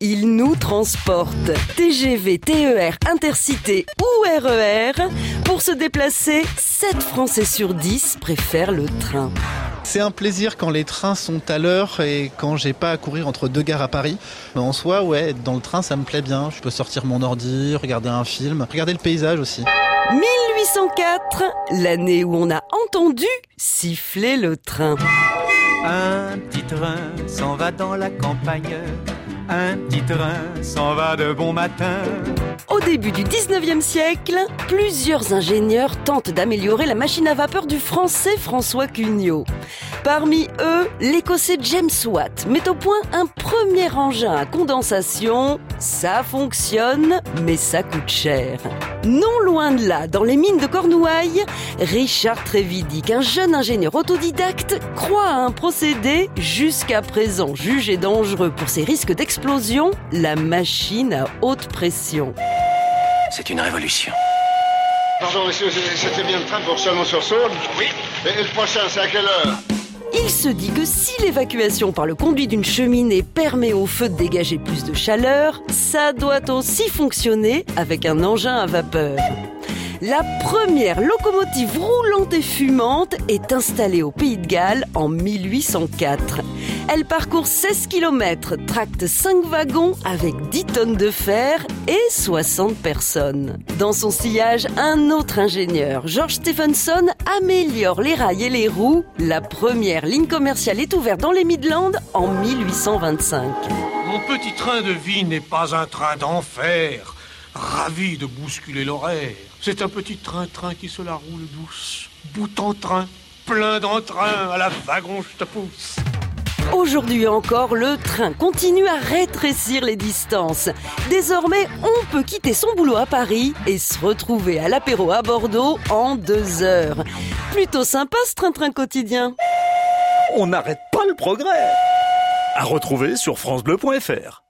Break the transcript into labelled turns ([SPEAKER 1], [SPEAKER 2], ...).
[SPEAKER 1] il nous transporte. TGV, TER, Intercité ou RER, pour se déplacer, 7 Français sur 10 préfèrent le train.
[SPEAKER 2] C'est un plaisir quand les trains sont à l'heure et quand j'ai pas à courir entre deux gares à Paris. Mais en soi, ouais, être dans le train, ça me plaît bien. Je peux sortir mon ordi, regarder un film, regarder le paysage aussi.
[SPEAKER 1] 1804, l'année où on a entendu siffler le train.
[SPEAKER 3] Un petit train s'en va dans la campagne. Un petit train s'en va de bon matin.
[SPEAKER 1] Au début du 19e siècle, plusieurs ingénieurs tentent d'améliorer la machine à vapeur du français François Cugnot. Parmi eux, l'écossais James Watt met au point un premier engin à condensation. Ça fonctionne, mais ça coûte cher. Non loin de là, dans les mines de Cornouailles, Richard Trévidic, un jeune ingénieur autodidacte, croit à un procédé jusqu'à présent jugé dangereux pour ses risques d'explosion, la machine à haute pression.
[SPEAKER 4] C'est une révolution.
[SPEAKER 5] Pardon, monsieur, c'était bien le train pour Chalon-sur-Saône
[SPEAKER 4] Oui.
[SPEAKER 5] Et le prochain, c'est à quelle heure
[SPEAKER 1] il se dit que si l'évacuation par le conduit d'une cheminée permet au feu de dégager plus de chaleur, ça doit aussi fonctionner avec un engin à vapeur. La première locomotive roulante et fumante est installée au Pays de Galles en 1804. Elle parcourt 16 km, tracte 5 wagons avec 10 tonnes de fer et 60 personnes. Dans son sillage, un autre ingénieur, George Stephenson, améliore les rails et les roues. La première ligne commerciale est ouverte dans les Midlands en 1825.
[SPEAKER 6] Mon petit train de vie n'est pas un train d'enfer, ravi de bousculer l'horaire. C'est un petit train-train qui se la roule douce, bout en train, plein d'entrain, à la wagon je te pousse.
[SPEAKER 1] Aujourd'hui encore, le train continue à rétrécir les distances. Désormais, on peut quitter son boulot à Paris et se retrouver à l'apéro à Bordeaux en deux heures. Plutôt sympa ce train-train quotidien.
[SPEAKER 7] On n'arrête pas le progrès. À retrouver sur francebleu.fr.